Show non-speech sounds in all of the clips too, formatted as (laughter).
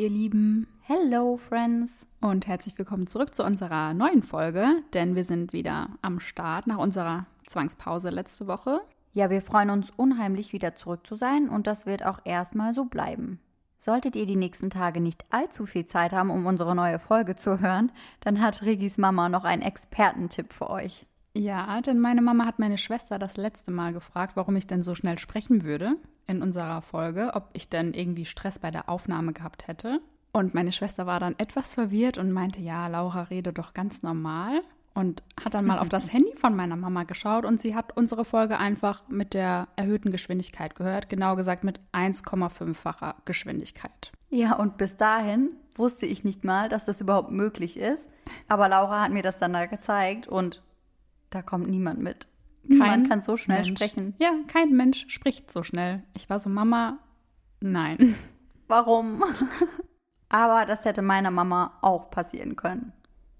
Ihr Lieben. Hello, Friends. Und herzlich willkommen zurück zu unserer neuen Folge, denn wir sind wieder am Start nach unserer Zwangspause letzte Woche. Ja, wir freuen uns unheimlich, wieder zurück zu sein und das wird auch erstmal so bleiben. Solltet ihr die nächsten Tage nicht allzu viel Zeit haben, um unsere neue Folge zu hören, dann hat Regis Mama noch einen Expertentipp für euch. Ja, denn meine Mama hat meine Schwester das letzte Mal gefragt, warum ich denn so schnell sprechen würde in unserer Folge, ob ich denn irgendwie Stress bei der Aufnahme gehabt hätte. Und meine Schwester war dann etwas verwirrt und meinte, ja, Laura rede doch ganz normal und hat dann mal auf das (laughs) Handy von meiner Mama geschaut und sie hat unsere Folge einfach mit der erhöhten Geschwindigkeit gehört, genau gesagt mit 1,5-facher Geschwindigkeit. Ja, und bis dahin wusste ich nicht mal, dass das überhaupt möglich ist, aber Laura hat mir das dann da gezeigt und da kommt niemand mit. Niemand kann so schnell Mensch. sprechen. Ja, kein Mensch spricht so schnell. Ich war so, Mama, nein. Warum? (laughs) aber das hätte meiner Mama auch passieren können.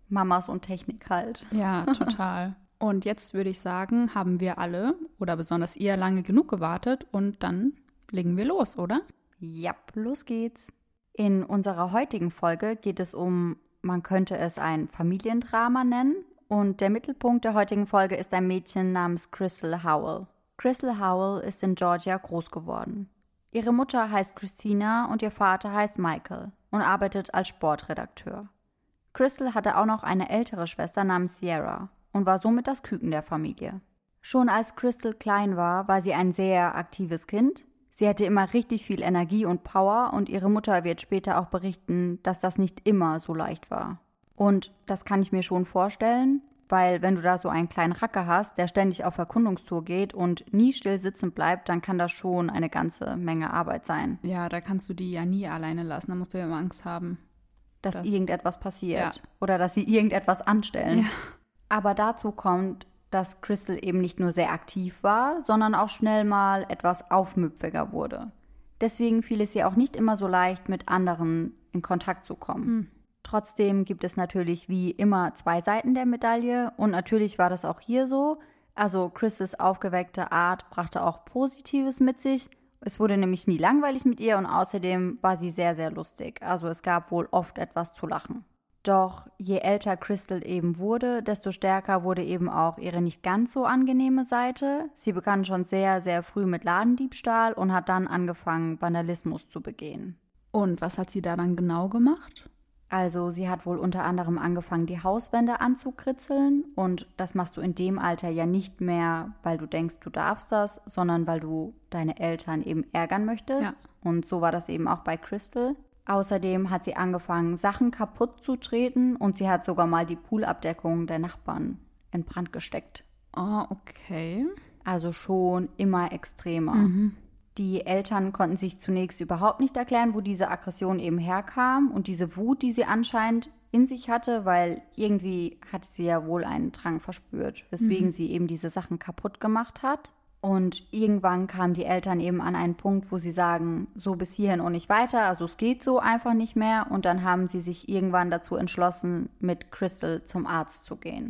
Mamas und Technik halt. Ja, (laughs) total. Und jetzt würde ich sagen, haben wir alle oder besonders ihr lange genug gewartet und dann legen wir los, oder? Ja, los geht's. In unserer heutigen Folge geht es um, man könnte es ein Familiendrama nennen. Und der Mittelpunkt der heutigen Folge ist ein Mädchen namens Crystal Howell. Crystal Howell ist in Georgia groß geworden. Ihre Mutter heißt Christina und ihr Vater heißt Michael und arbeitet als Sportredakteur. Crystal hatte auch noch eine ältere Schwester namens Sierra und war somit das Küken der Familie. Schon als Crystal klein war, war sie ein sehr aktives Kind. Sie hatte immer richtig viel Energie und Power und ihre Mutter wird später auch berichten, dass das nicht immer so leicht war. Und das kann ich mir schon vorstellen, weil wenn du da so einen kleinen Racker hast, der ständig auf Erkundungstour geht und nie still sitzen bleibt, dann kann das schon eine ganze Menge Arbeit sein. Ja, da kannst du die ja nie alleine lassen. Da musst du ja immer Angst haben. dass Das- irgendetwas passiert Ja. oder dass sie irgendetwas anstellen. Ja. Aber dazu kommt, dass Crystal eben nicht nur sehr aktiv war, sondern auch schnell mal etwas aufmüpfiger wurde. Deswegen fiel es ihr auch nicht immer so leicht, mit anderen in Kontakt zu kommen. Trotzdem gibt es natürlich wie immer zwei Seiten der Medaille und natürlich war das auch hier so. Also Crystals aufgeweckte Art brachte auch Positives mit sich. Es wurde nämlich nie langweilig mit ihr und außerdem war sie sehr, sehr lustig. Also es gab wohl oft etwas zu lachen. Doch je älter Crystal eben wurde, desto stärker wurde eben auch ihre nicht ganz so angenehme Seite. Sie begann schon sehr, sehr früh mit Ladendiebstahl und hat dann angefangen, Vandalismus zu begehen. Und was hat sie da dann genau gemacht? Also sie hat wohl unter anderem angefangen, die Hauswände anzukritzeln und das machst du in dem Alter ja nicht mehr, weil du denkst, du darfst das, sondern weil du deine Eltern eben ärgern möchtest. Ja. Und so war das eben auch bei Crystal. Außerdem hat sie angefangen, Sachen kaputt zu treten und sie hat sogar mal die Poolabdeckung der Nachbarn in Brand gesteckt. Oh, okay. Also schon immer extremer. Die Eltern konnten sich zunächst überhaupt nicht erklären, wo diese Aggression eben herkam und diese Wut, die sie anscheinend in sich hatte, weil irgendwie hatte sie ja wohl einen Drang verspürt, weswegen sie eben diese Sachen kaputt gemacht hat. Und irgendwann kamen die Eltern eben an einen Punkt, wo sie sagen, so bis hierhin und nicht weiter, also es geht so einfach nicht mehr. Und dann haben sie sich irgendwann dazu entschlossen, mit Crystal zum Arzt zu gehen.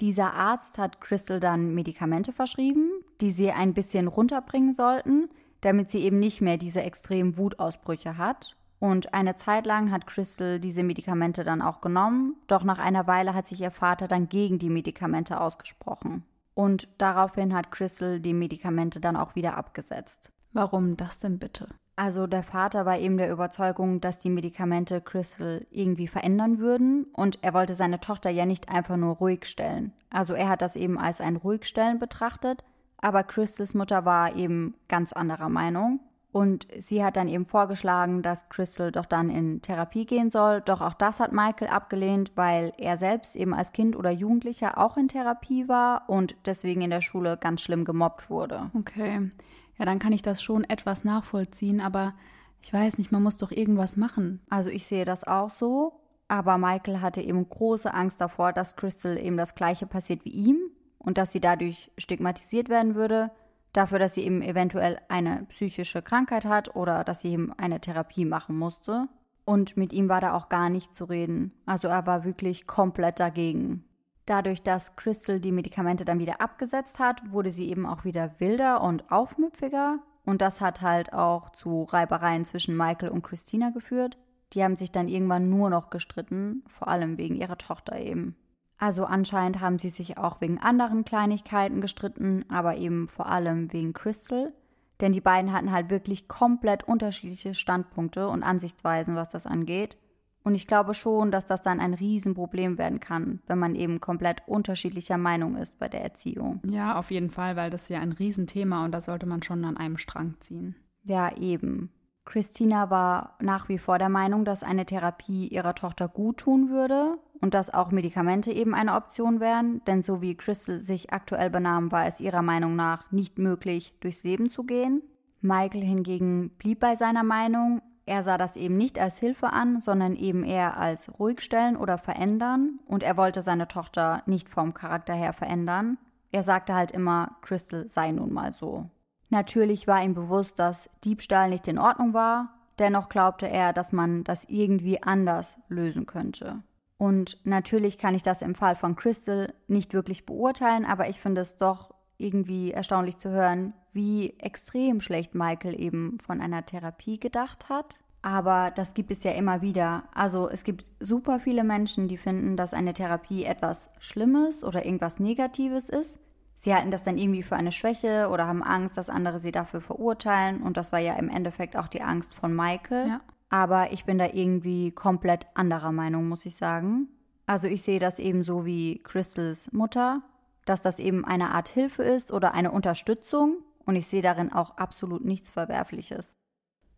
Dieser Arzt hat Crystal dann Medikamente verschrieben, die sie ein bisschen runterbringen sollten, damit sie eben nicht mehr diese extremen Wutausbrüche hat. Und eine Zeit lang hat Crystal diese Medikamente dann auch genommen, doch nach einer Weile hat sich ihr Vater dann gegen die Medikamente ausgesprochen. Und daraufhin hat Crystal die Medikamente dann auch wieder abgesetzt. Warum das denn bitte? Also der Vater war eben der Überzeugung, dass die Medikamente Crystal irgendwie verändern würden und er wollte seine Tochter ja nicht einfach nur ruhig stellen. Also er hat das eben als ein Ruhigstellen betrachtet, aber Crystals Mutter war eben ganz anderer Meinung und sie hat dann eben vorgeschlagen, dass Crystal doch dann in Therapie gehen soll, doch auch das hat Michael abgelehnt, weil er selbst eben als Kind oder Jugendlicher auch in Therapie war und deswegen in der Schule ganz schlimm gemobbt wurde. Okay. Ja, dann kann ich das schon etwas nachvollziehen, aber ich weiß nicht, man muss doch irgendwas machen. Also ich sehe das auch so, aber Michael hatte eben große Angst davor, dass Crystal eben das gleiche passiert wie ihm und dass sie dadurch stigmatisiert werden würde, dafür, dass sie eben eventuell eine psychische Krankheit hat oder dass sie eben eine Therapie machen musste. Und mit ihm war da auch gar nicht zu reden. Also er war wirklich komplett dagegen. Dadurch, dass Crystal die Medikamente dann wieder abgesetzt hat, wurde sie eben auch wieder wilder und aufmüpfiger Und das hat halt auch zu Reibereien zwischen Michael und Christina geführt. Die haben sich dann irgendwann nur noch gestritten, vor allem wegen ihrer Tochter eben. Also anscheinend haben sie sich auch wegen anderen Kleinigkeiten gestritten, aber eben vor allem wegen Crystal. Denn die beiden hatten halt wirklich komplett unterschiedliche Standpunkte und Ansichtsweisen, was das angeht. Und ich glaube schon, dass das dann ein Riesenproblem werden kann, wenn man eben komplett unterschiedlicher Meinung ist bei der Erziehung. Ja, auf jeden Fall, weil das ist ja ein Riesenthema und da sollte man schon an einem Strang ziehen. Ja, eben. Christina war nach wie vor der Meinung, dass eine Therapie ihrer Tochter gut tun würde und dass auch Medikamente eben eine Option wären, denn so wie Crystal sich aktuell benahm, war es ihrer Meinung nach nicht möglich, durchs Leben zu gehen. Michael hingegen blieb bei seiner Meinung. Er sah das eben nicht als Hilfe an, sondern eben eher als ruhigstellen oder verändern und er wollte seine Tochter nicht vom Charakter her verändern. Er sagte halt immer, Crystal sei nun mal so. Natürlich war ihm bewusst, dass Diebstahl nicht in Ordnung war, dennoch glaubte er, dass man das irgendwie anders lösen könnte. Und natürlich kann ich das im Fall von Crystal nicht wirklich beurteilen, aber ich finde es doch irgendwie erstaunlich zu hören, wie extrem schlecht Michael eben von einer Therapie gedacht hat. Aber das gibt es ja immer wieder. Also es gibt super viele Menschen, die finden, dass eine Therapie etwas Schlimmes oder irgendwas Negatives ist. Sie halten das dann irgendwie für eine Schwäche oder haben Angst, dass andere sie dafür verurteilen. Und das war ja im Endeffekt auch die Angst von Michael. Ja. Aber ich bin da irgendwie komplett anderer Meinung, muss ich sagen. Also ich sehe das eben so wie Crystals Mutter, dass das eben eine Art Hilfe ist oder eine Unterstützung und ich sehe darin auch absolut nichts Verwerfliches.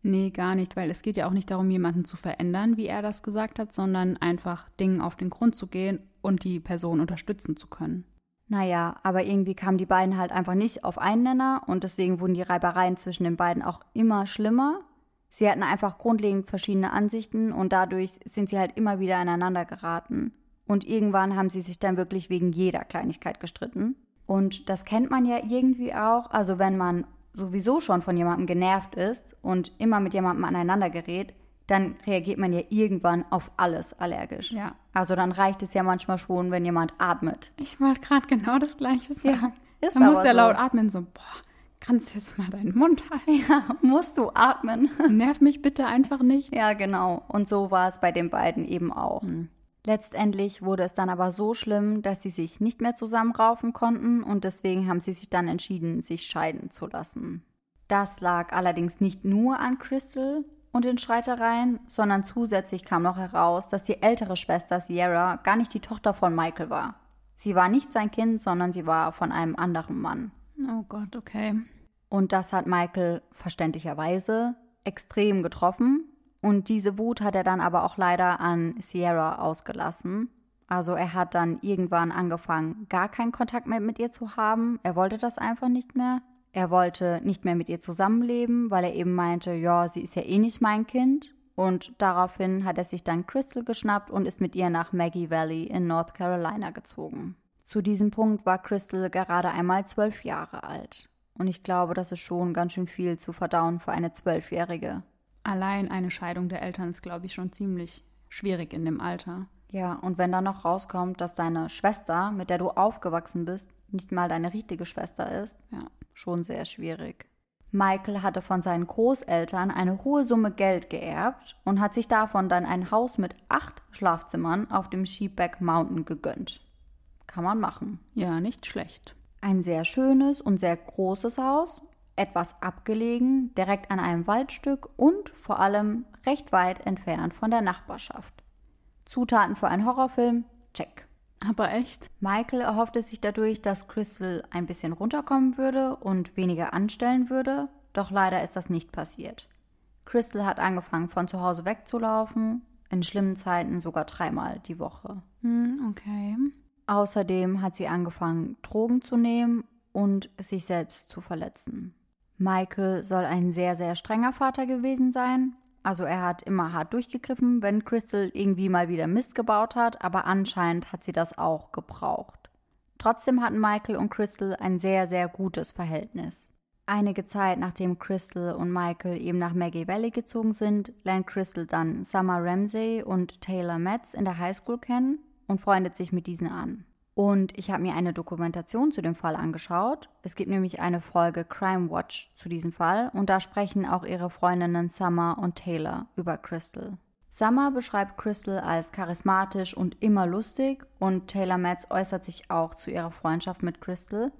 Nee, gar nicht, weil es geht ja auch nicht darum, jemanden zu verändern, wie er das gesagt hat, sondern einfach Dingen auf den Grund zu gehen und die Person unterstützen zu können. Naja, aber irgendwie kamen die beiden halt einfach nicht auf einen Nenner und deswegen wurden die Reibereien zwischen den beiden auch immer schlimmer. Sie hatten einfach grundlegend verschiedene Ansichten und dadurch sind sie halt immer wieder aneinander geraten. Und irgendwann haben sie sich dann wirklich wegen jeder Kleinigkeit gestritten. Und das kennt man ja irgendwie auch. Also wenn man sowieso schon von jemandem genervt ist und immer mit jemandem aneinander gerät, dann reagiert man ja irgendwann auf alles allergisch. Ja. Also dann reicht es ja manchmal schon, wenn jemand atmet. Ich wollte gerade genau das Gleiche sagen. Ja, ist dann muss der so. laut atmen, so, boah, kannst jetzt mal deinen Mund halten. Ja, musst du atmen. (laughs) Nerv mich bitte einfach nicht. Ja, genau. Und so war es bei den beiden eben auch. Hm. Letztendlich wurde es dann aber so schlimm, dass sie sich nicht mehr zusammenraufen konnten und deswegen haben sie sich dann entschieden, sich scheiden zu lassen. Das lag allerdings nicht nur an Crystal und den Streitereien, sondern zusätzlich kam noch heraus, dass die ältere Schwester Sierra gar nicht die Tochter von Michael war. Sie war nicht sein Kind, sondern sie war von einem anderen Mann. Oh Gott, okay. Und das hat Michael verständlicherweise extrem getroffen. Und diese Wut hat er dann aber auch leider an Sierra ausgelassen. Also er hat dann irgendwann angefangen, gar keinen Kontakt mehr mit ihr zu haben. Er wollte das einfach nicht mehr. Er wollte nicht mehr mit ihr zusammenleben, weil er eben meinte, ja, sie ist ja eh nicht mein Kind. Und daraufhin hat er sich dann Crystal geschnappt und ist mit ihr nach Maggie Valley in North Carolina gezogen. Zu diesem Punkt war Crystal gerade einmal zwölf Jahre alt. Und ich glaube, das ist schon ganz schön viel zu verdauen für eine Zwölfjährige. Allein eine Scheidung der Eltern ist, glaube ich, schon ziemlich schwierig in dem Alter. Ja, und wenn dann noch rauskommt, dass deine Schwester, mit der du aufgewachsen bist, nicht mal deine richtige Schwester ist, ja. schon sehr schwierig. Michael hatte von seinen Großeltern eine hohe Summe Geld geerbt und hat sich davon dann ein Haus mit acht Schlafzimmern auf dem Sheepback Mountain gegönnt kann man machen. Ja, nicht schlecht. Ein sehr schönes und sehr großes Haus, etwas abgelegen, direkt an einem Waldstück und vor allem recht weit entfernt von der Nachbarschaft. Zutaten für einen Horrorfilm? Check. Aber echt? Michael erhoffte sich dadurch, dass Crystal ein bisschen runterkommen würde und weniger anstellen würde, doch leider ist das nicht passiert. Crystal hat angefangen, von zu Hause wegzulaufen, in schlimmen Zeiten sogar dreimal die Woche. Hm, okay. Außerdem hat sie angefangen, Drogen zu nehmen und sich selbst zu verletzen. Michael soll ein sehr, sehr strenger Vater gewesen sein. Also er hat immer hart durchgegriffen, wenn Crystal irgendwie mal wieder Mist gebaut hat, aber anscheinend hat sie das auch gebraucht. Trotzdem hatten Michael und Crystal ein sehr, sehr gutes Verhältnis. Einige Zeit nachdem Crystal und Michael eben nach Maggie Valley gezogen sind, lernt Crystal dann Summer Ramsey und Taylor Metz in der Highschool kennen und freundet sich mit diesen an. Und ich habe mir eine Dokumentation zu dem Fall angeschaut. Es gibt nämlich eine Folge Crime Watch zu diesem Fall und da sprechen auch ihre Freundinnen Summer und Taylor über Crystal. Summer beschreibt Crystal als charismatisch und immer lustig und Taylor Metz äußert sich auch zu ihrer Freundschaft mit Crystal.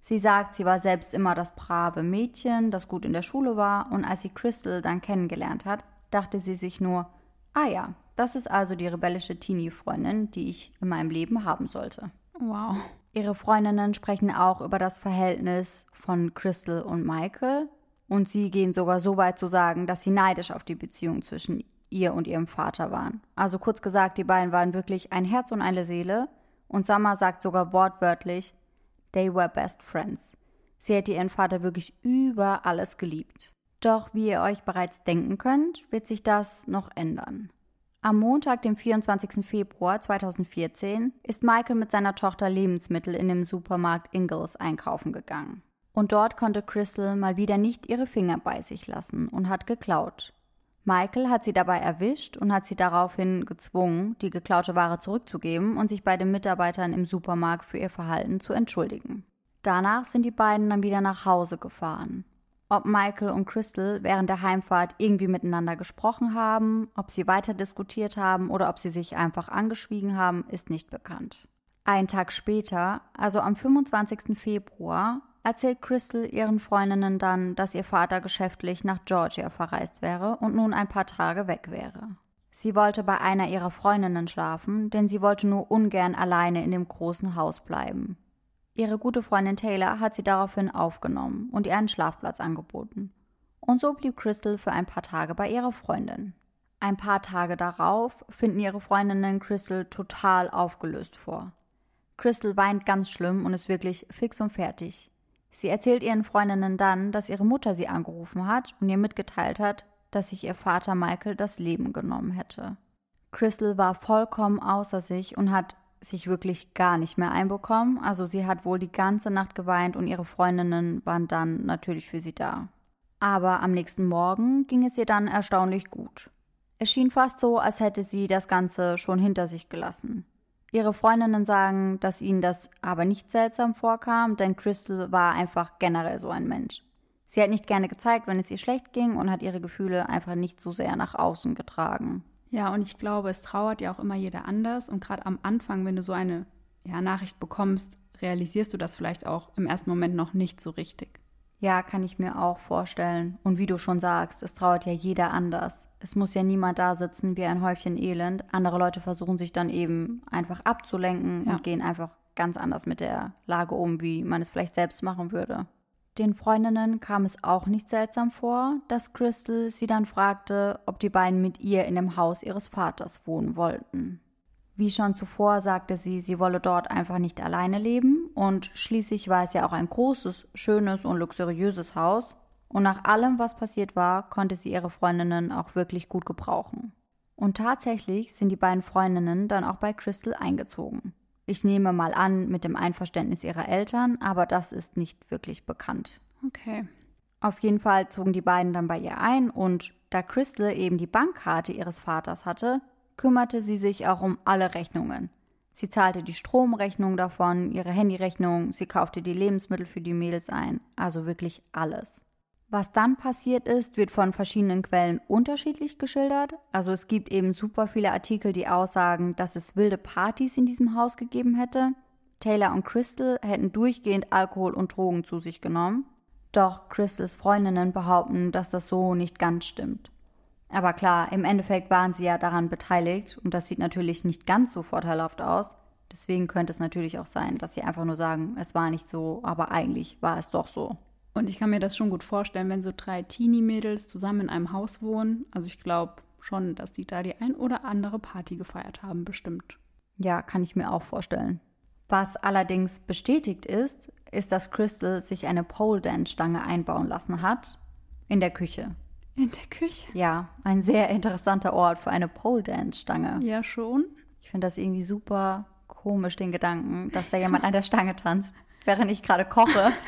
Sie sagt, sie war selbst immer das brave Mädchen, das gut in der Schule war und als sie Crystal dann kennengelernt hat, dachte sie sich nur, ah ja, das ist also die rebellische Teenie-Freundin, die ich in meinem Leben haben sollte. Wow. Ihre Freundinnen sprechen auch über das Verhältnis von Crystal und Michael und sie gehen sogar so weit zu sagen, dass sie neidisch auf die Beziehung zwischen ihr und ihrem Vater waren. Also kurz gesagt, die beiden waren wirklich ein Herz und eine Seele und Summer sagt sogar wortwörtlich, they were best friends. Sie hätte ihren Vater wirklich über alles geliebt. Doch wie ihr euch bereits denken könnt, wird sich das noch ändern. Am Montag, dem 24. Februar 2014, ist Michael mit seiner Tochter Lebensmittel in dem Supermarkt Ingalls einkaufen gegangen. Und dort konnte Crystal mal wieder nicht ihre Finger bei sich lassen und hat geklaut. Michael hat sie dabei erwischt und hat sie daraufhin gezwungen, die geklaute Ware zurückzugeben und sich bei den Mitarbeitern im Supermarkt für ihr Verhalten zu entschuldigen. Danach sind die beiden dann wieder nach Hause gefahren. Ob Michael und Crystal während der Heimfahrt irgendwie miteinander gesprochen haben, ob sie weiter diskutiert haben oder ob sie sich einfach angeschwiegen haben, ist nicht bekannt. Ein Tag später, also am 25. Februar, erzählt Crystal ihren Freundinnen dann, dass ihr Vater geschäftlich nach Georgia verreist wäre und nun ein paar Tage weg wäre. Sie wollte bei einer ihrer Freundinnen schlafen, denn sie wollte nur ungern alleine in dem großen Haus bleiben. Ihre gute Freundin Taylor hat sie daraufhin aufgenommen und ihr einen Schlafplatz angeboten. Und so blieb Crystal für ein paar Tage bei ihrer Freundin. Ein paar Tage darauf finden ihre Freundinnen Crystal total aufgelöst vor. Crystal weint ganz schlimm und ist wirklich fix und fertig. Sie erzählt ihren Freundinnen dann, dass ihre Mutter sie angerufen hat und ihr mitgeteilt hat, dass sich ihr Vater Michael das Leben genommen hätte. Crystal war vollkommen außer sich und hat sich wirklich gar nicht mehr einbekommen. Also sie hat wohl die ganze Nacht geweint und ihre Freundinnen waren dann natürlich für sie da. Aber am nächsten Morgen ging es ihr dann erstaunlich gut. Es schien fast so, als hätte sie das Ganze schon hinter sich gelassen. Ihre Freundinnen sagen, dass ihnen das aber nicht seltsam vorkam, denn Crystal war einfach generell so ein Mensch. Sie hat nicht gerne gezeigt, wenn es ihr schlecht ging und hat ihre Gefühle einfach nicht so sehr nach außen getragen. Ja, und ich glaube, es trauert ja auch immer jeder anders. Und gerade am Anfang, wenn du so eine ja, Nachricht bekommst, realisierst du das vielleicht auch im ersten Moment noch nicht so richtig. Ja, kann ich mir auch vorstellen. Und wie du schon sagst, es trauert ja jeder anders. Es muss ja niemand da sitzen wie ein Häufchen Elend. Andere Leute versuchen sich dann eben einfach abzulenken ja. und gehen einfach ganz anders mit der Lage um, wie man es vielleicht selbst machen würde. Den Freundinnen kam es auch nicht seltsam vor, dass Crystal sie dann fragte, ob die beiden mit ihr in dem Haus ihres Vaters wohnen wollten. Wie schon zuvor sagte sie, sie wolle dort einfach nicht alleine leben und schließlich war es ja auch ein großes, schönes und luxuriöses Haus und nach allem, was passiert war, konnte sie ihre Freundinnen auch wirklich gut gebrauchen. Und tatsächlich sind die beiden Freundinnen dann auch bei Crystal eingezogen. Ich nehme mal an, mit dem Einverständnis ihrer Eltern, aber das ist nicht wirklich bekannt. Okay. Auf jeden Fall zogen die beiden dann bei ihr ein und da Crystal eben die Bankkarte ihres Vaters hatte, kümmerte sie sich auch um alle Rechnungen. Sie zahlte die Stromrechnung davon, ihre Handyrechnung, sie kaufte die Lebensmittel für die Mädels ein, also wirklich alles. Was dann passiert ist, wird von verschiedenen Quellen unterschiedlich geschildert. Also es gibt eben super viele Artikel, die aussagen, dass es wilde Partys in diesem Haus gegeben hätte. Taylor und Crystal hätten durchgehend Alkohol und Drogen zu sich genommen. Doch Crystals Freundinnen behaupten, dass das so nicht ganz stimmt. Aber klar, im Endeffekt waren sie ja daran beteiligt und das sieht natürlich nicht ganz so vorteilhaft aus. Deswegen könnte es natürlich auch sein, dass sie einfach nur sagen, es war nicht so, aber eigentlich war es doch so. Und ich kann mir das schon gut vorstellen, wenn so drei Teenie-Mädels zusammen in einem Haus wohnen. Also ich glaube schon, dass die da die ein oder andere Party gefeiert haben, bestimmt. Ja, kann ich mir auch vorstellen. Was allerdings bestätigt ist, ist, dass Crystal sich eine Pole Dance Stange einbauen lassen hat in der Küche. In der Küche? Ja, ein sehr interessanter Ort für eine Pole Dance Stange. Ja, schon. Ich finde das irgendwie super komisch, den Gedanken, dass da jemand an der Stange tanzt, während ich gerade koche. (laughs)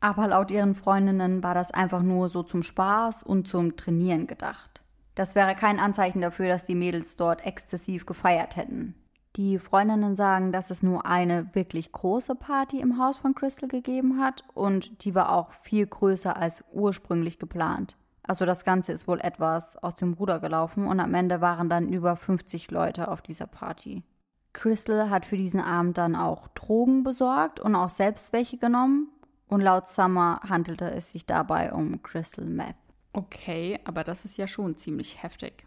Aber laut ihren Freundinnen war das einfach nur so zum Spaß und zum Trainieren gedacht. Das wäre kein Anzeichen dafür, dass die Mädels dort exzessiv gefeiert hätten. Die Freundinnen sagen, dass es nur eine wirklich große Party im Haus von Crystal gegeben hat und die war auch viel größer als ursprünglich geplant. Also das Ganze ist wohl etwas aus dem Ruder gelaufen und am Ende waren dann über 50 Leute auf dieser Party. Crystal hat für diesen Abend dann auch Drogen besorgt und auch selbst welche genommen und laut Summer handelte es sich dabei um Crystal Meth. Okay, aber das ist ja schon ziemlich heftig.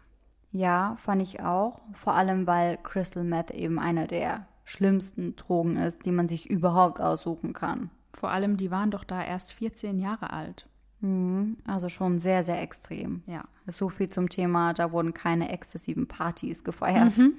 Ja, fand ich auch. Vor allem, weil Crystal Meth eben eine der schlimmsten Drogen ist, die man sich überhaupt aussuchen kann. Vor allem, die waren doch da erst 14 Jahre alt. Mhm, also schon sehr, sehr extrem. Ja. So viel zum Thema, da wurden keine exzessiven Partys gefeiert. Mhm.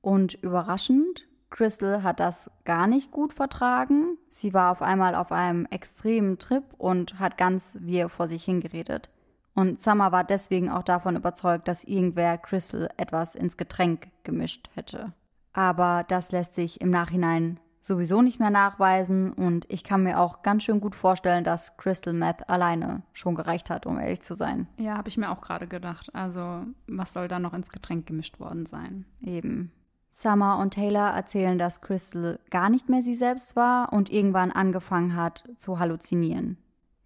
Und überraschend, Crystal hat das gar nicht gut vertragen. Sie war auf einmal auf einem extremen Trip und hat ganz wir vor sich hingeredet. Und Summer war deswegen auch davon überzeugt, dass irgendwer Crystal etwas ins Getränk gemischt hätte. Aber das lässt sich im Nachhinein sowieso nicht mehr nachweisen und ich kann mir auch ganz schön gut vorstellen, dass Crystal Meth alleine schon gereicht hat, um ehrlich zu sein. Ja, habe ich mir auch gerade gedacht. Also, was soll da noch ins Getränk gemischt worden sein? Eben. Summer und Taylor erzählen, dass Crystal gar nicht mehr sie selbst war und irgendwann angefangen hat zu halluzinieren.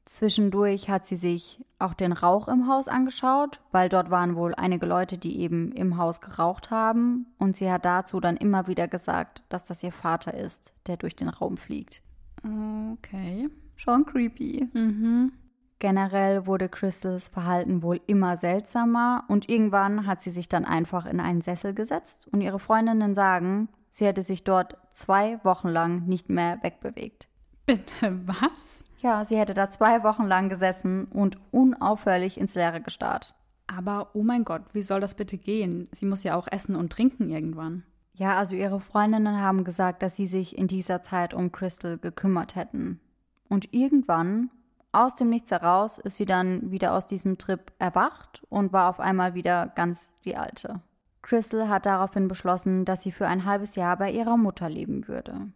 Zwischendurch hat sie sich auch den Rauch im Haus angeschaut, weil dort waren wohl einige Leute, die eben im Haus geraucht haben, und sie hat dazu dann immer wieder gesagt, dass das ihr Vater ist, der durch den Raum fliegt. Okay. Schon creepy. Mhm. Generell wurde Crystals Verhalten wohl immer seltsamer und irgendwann hat sie sich dann einfach in einen Sessel gesetzt und ihre Freundinnen sagen, sie hätte sich dort zwei Wochen lang nicht mehr wegbewegt. Bitte was? Ja, sie hätte da zwei Wochen lang gesessen und unaufhörlich ins Leere gestarrt. Aber oh mein Gott, wie soll das bitte gehen? Sie muss ja auch essen und trinken irgendwann. Ja, also ihre Freundinnen haben gesagt, dass sie sich in dieser Zeit um Crystal gekümmert hätten. Und irgendwann, aus dem Nichts heraus, ist sie dann wieder aus diesem Trip erwacht und war auf einmal wieder ganz die alte. Crystal hat daraufhin beschlossen, dass sie für ein halbes Jahr bei ihrer Mutter leben würde.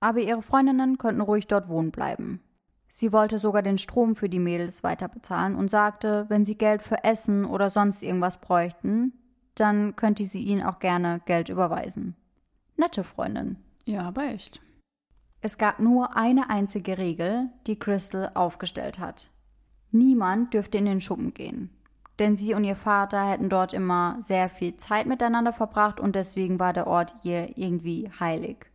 Aber ihre Freundinnen könnten ruhig dort wohnen bleiben. Sie wollte sogar den Strom für die Mädels weiter bezahlen und sagte, wenn sie Geld für Essen oder sonst irgendwas bräuchten, dann könnte sie ihnen auch gerne Geld überweisen. Nette Freundin. Ja, aber echt. Es gab nur eine einzige Regel, die Crystal aufgestellt hat. Niemand dürfte in den Schuppen gehen. Denn sie und ihr Vater hätten dort immer sehr viel Zeit miteinander verbracht und deswegen war der Ort ihr irgendwie heilig.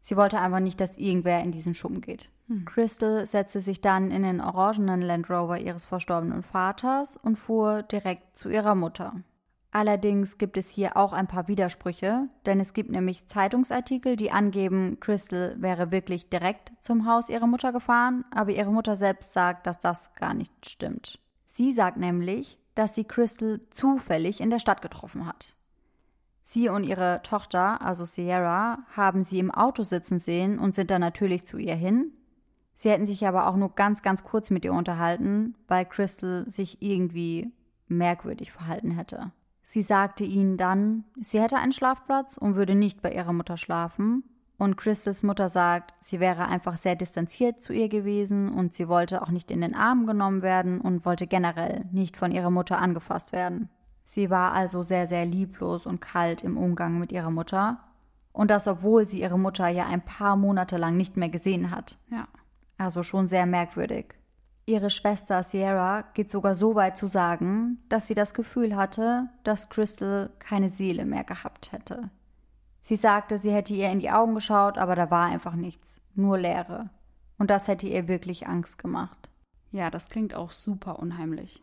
Sie wollte einfach nicht, dass irgendwer in diesen Schuppen geht. Hm. Crystal setzte sich dann in den orangenen Land Rover ihres verstorbenen Vaters und fuhr direkt zu ihrer Mutter. Allerdings gibt es hier auch ein paar Widersprüche, denn es gibt nämlich Zeitungsartikel, die angeben, Crystal wäre wirklich direkt zum Haus ihrer Mutter gefahren, aber ihre Mutter selbst sagt, dass das gar nicht stimmt. Sie sagt nämlich, dass sie Crystal zufällig in der Stadt getroffen hat. Sie und ihre Tochter, also Sierra, haben sie im Auto sitzen sehen und sind dann natürlich zu ihr hin, Sie hätten sich aber auch nur ganz, ganz kurz mit ihr unterhalten, weil Crystal sich irgendwie merkwürdig verhalten hätte. Sie sagte ihnen dann, sie hätte einen Schlafplatz und würde nicht bei ihrer Mutter schlafen. Und Crystals Mutter sagt, sie wäre einfach sehr distanziert zu ihr gewesen und sie wollte auch nicht in den Arm genommen werden und wollte generell nicht von ihrer Mutter angefasst werden. Sie war also sehr, sehr lieblos und kalt im Umgang mit ihrer Mutter. Und das, obwohl sie ihre Mutter ja ein paar Monate lang nicht mehr gesehen hat. Ja. Also schon sehr merkwürdig. Ihre Schwester Sierra geht sogar so weit zu sagen, dass sie das Gefühl hatte, dass Crystal keine Seele mehr gehabt hätte. Sie sagte, sie hätte ihr in die Augen geschaut, aber da war einfach nichts, nur Leere. Und das hätte ihr wirklich Angst gemacht. Ja, das klingt auch super unheimlich.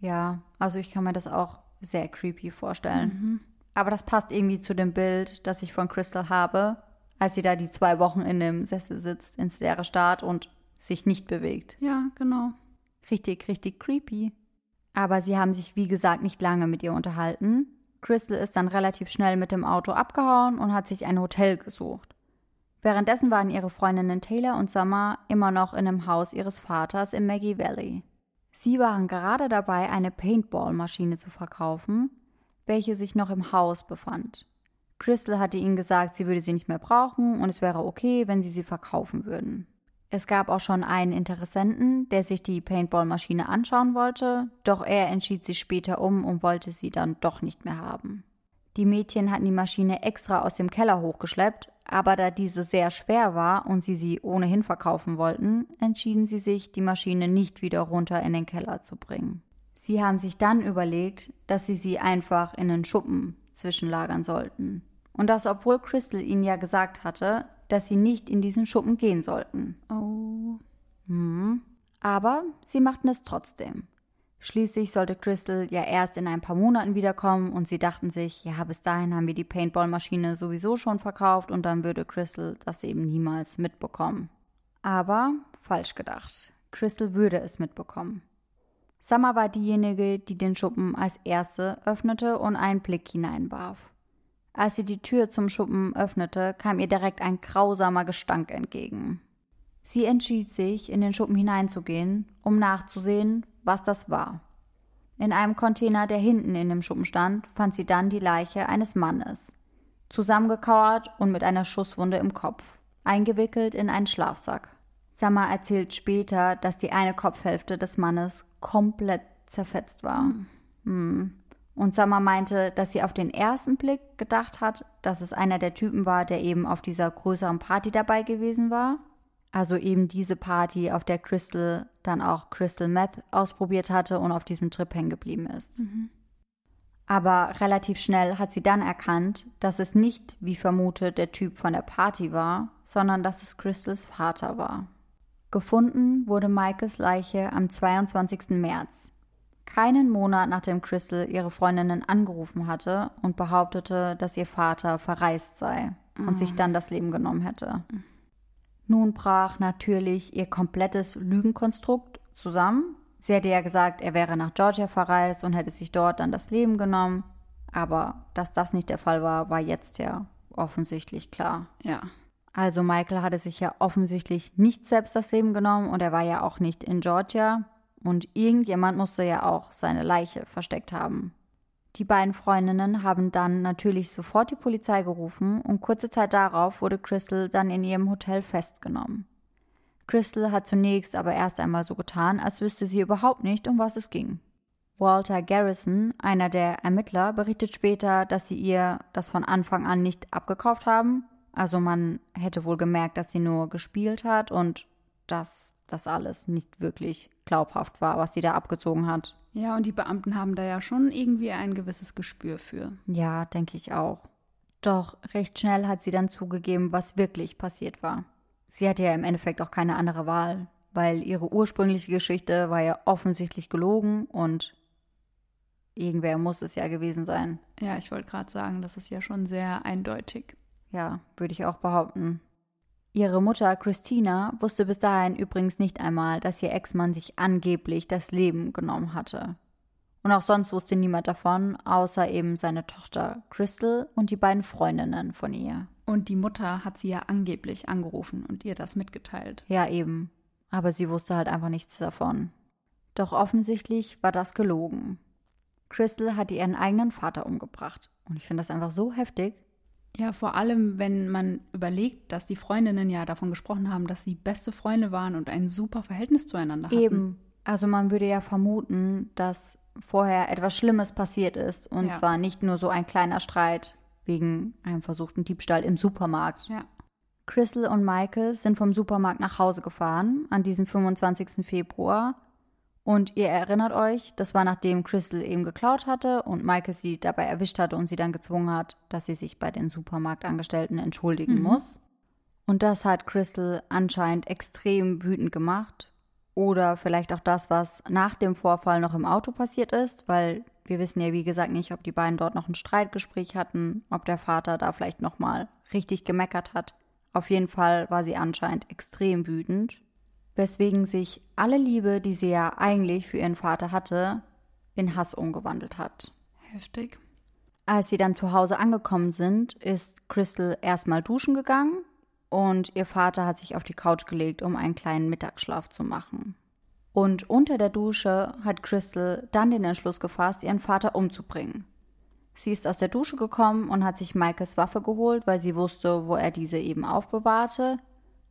Ja, also ich kann mir das auch sehr creepy vorstellen. Mhm. Aber das passt irgendwie zu dem Bild, das ich von Crystal habe, als sie da die zwei Wochen in dem Sessel sitzt, ins leere Start und sich nicht bewegt. Ja, genau. Richtig, richtig creepy. Aber sie haben sich, wie gesagt, nicht lange mit ihr unterhalten. Crystal ist dann relativ schnell mit dem Auto abgehauen und hat sich ein Hotel gesucht. Währenddessen waren ihre Freundinnen Taylor und Summer immer noch in dem Haus ihres Vaters im Maggie Valley. Sie waren gerade dabei, eine Paintball-Maschine zu verkaufen, welche sich noch im Haus befand. Crystal hatte ihnen gesagt, sie würde sie nicht mehr brauchen und es wäre okay, wenn sie sie verkaufen würden. Es gab auch schon einen Interessenten, der sich die Paintball-Maschine anschauen wollte, doch er entschied sich später um und wollte sie dann doch nicht mehr haben. Die Mädchen hatten die Maschine extra aus dem Keller hochgeschleppt, aber da diese sehr schwer war und sie sie ohnehin verkaufen wollten, entschieden sie sich, die Maschine nicht wieder runter in den Keller zu bringen. Sie haben sich dann überlegt, dass sie sie einfach in den Schuppen zwischenlagern sollten. Und das, obwohl Crystal ihnen ja gesagt hatte, dass sie nicht in diesen Schuppen gehen sollten. Oh. Hm. Aber sie machten es trotzdem. Schließlich sollte Crystal ja erst in ein paar Monaten wiederkommen und sie dachten sich, ja, bis dahin haben wir die Paintball-Maschine sowieso schon verkauft und dann würde Crystal das eben niemals mitbekommen. Aber falsch gedacht. Crystal würde es mitbekommen. Summer war diejenige, die den Schuppen als erste öffnete und einen Blick hineinwarf. Als sie die Tür zum Schuppen öffnete, kam ihr direkt ein grausamer Gestank entgegen. Sie entschied sich, in den Schuppen hineinzugehen, um nachzusehen, was das war. In einem Container, der hinten in dem Schuppen stand, fand sie dann die Leiche eines Mannes. Zusammengekauert und mit einer Schusswunde im Kopf, eingewickelt in einen Schlafsack. Summer erzählt später, dass die eine Kopfhälfte des Mannes komplett zerfetzt war. Mhm. Mhm. Und Summer meinte, dass sie auf den ersten Blick gedacht hat, dass es einer der Typen war, der eben auf dieser größeren Party dabei gewesen war. Also eben diese Party, auf der Crystal dann auch Crystal Meth ausprobiert hatte und auf diesem Trip hängen geblieben ist. Mhm. Aber relativ schnell hat sie dann erkannt, dass es nicht, wie vermutet, der Typ von der Party war, sondern dass es Crystals Vater war. Gefunden wurde Michaels Leiche am 22. März, keinen Monat nachdem Crystal ihre Freundinnen angerufen hatte und behauptete, dass ihr Vater verreist sei und sich dann das Leben genommen hätte. Nun brach natürlich ihr komplettes Lügenkonstrukt zusammen. Sie hätte ja gesagt, er wäre nach Georgia verreist und hätte sich dort dann das Leben genommen. Aber dass das nicht der Fall war, war jetzt ja offensichtlich klar. Ja. Also Michael hatte sich ja offensichtlich nicht selbst das Leben genommen und er war ja auch nicht in Georgia und irgendjemand musste ja auch seine Leiche versteckt haben. Die beiden Freundinnen haben dann natürlich sofort die Polizei gerufen und kurze Zeit darauf wurde Crystal dann in ihrem Hotel festgenommen. Crystal hat zunächst aber erst einmal so getan, als wüsste sie überhaupt nicht, um was es ging. Walter Garrison, einer der Ermittler, berichtet später, dass sie ihr das von Anfang an nicht abgekauft haben also man hätte wohl gemerkt, dass sie nur gespielt hat und dass das alles nicht wirklich glaubhaft war, was sie da abgezogen hat. Ja, und die Beamten haben da ja schon irgendwie ein gewisses Gespür für. Ja, denke ich auch. Doch recht schnell hat sie dann zugegeben, was wirklich passiert war. Sie hatte ja im Endeffekt auch keine andere Wahl, weil ihre ursprüngliche Geschichte war ja offensichtlich gelogen und irgendwer muss es ja gewesen sein. Ja, ich wollte gerade sagen, das ist ja schon sehr eindeutig. Ja, würde ich auch behaupten. Ihre Mutter Christina wusste bis dahin übrigens nicht einmal, dass ihr Ex-Mann sich angeblich das Leben genommen hatte. Und auch sonst wusste niemand davon, außer eben seine Tochter Crystal und die beiden Freundinnen von ihr. Und die Mutter hat sie ja angeblich angerufen und ihr das mitgeteilt. Ja, eben. Aber sie wusste halt einfach nichts davon. Doch offensichtlich war das gelogen. Crystal hatte ihren eigenen Vater umgebracht. Und ich finde das einfach so heftig. Ja, vor allem, wenn man überlegt, dass die Freundinnen ja davon gesprochen haben, dass sie beste Freunde waren und ein super Verhältnis zueinander hatten. Eben. Also man würde ja vermuten, dass vorher etwas Schlimmes passiert ist. Und ja. zwar nicht nur so ein kleiner Streit wegen einem versuchten Diebstahl im Supermarkt. Ja. Crystal und Michael sind vom Supermarkt nach Hause gefahren an diesem 25. Februar und ihr erinnert euch, das war nachdem Crystal eben geklaut hatte und Michael sie dabei erwischt hatte und sie dann gezwungen hat, dass sie sich bei den Supermarktangestellten entschuldigen mhm. muss. Und das hat Crystal anscheinend extrem wütend gemacht. Oder vielleicht auch das, was nach dem Vorfall noch im Auto passiert ist, weil wir wissen ja, wie gesagt, nicht, ob die beiden dort noch ein Streitgespräch hatten, ob der Vater da vielleicht nochmal richtig gemeckert hat. Auf jeden Fall war sie anscheinend extrem wütend weswegen sich alle Liebe, die sie ja eigentlich für ihren Vater hatte, in Hass umgewandelt hat. Heftig. Als sie dann zu Hause angekommen sind, ist Crystal erstmal duschen gegangen und ihr Vater hat sich auf die Couch gelegt, um einen kleinen Mittagsschlaf zu machen. Und unter der Dusche hat Crystal dann den Entschluss gefasst, ihren Vater umzubringen. Sie ist aus der Dusche gekommen und hat sich Michaels Waffe geholt, weil sie wusste, wo er diese eben aufbewahrte,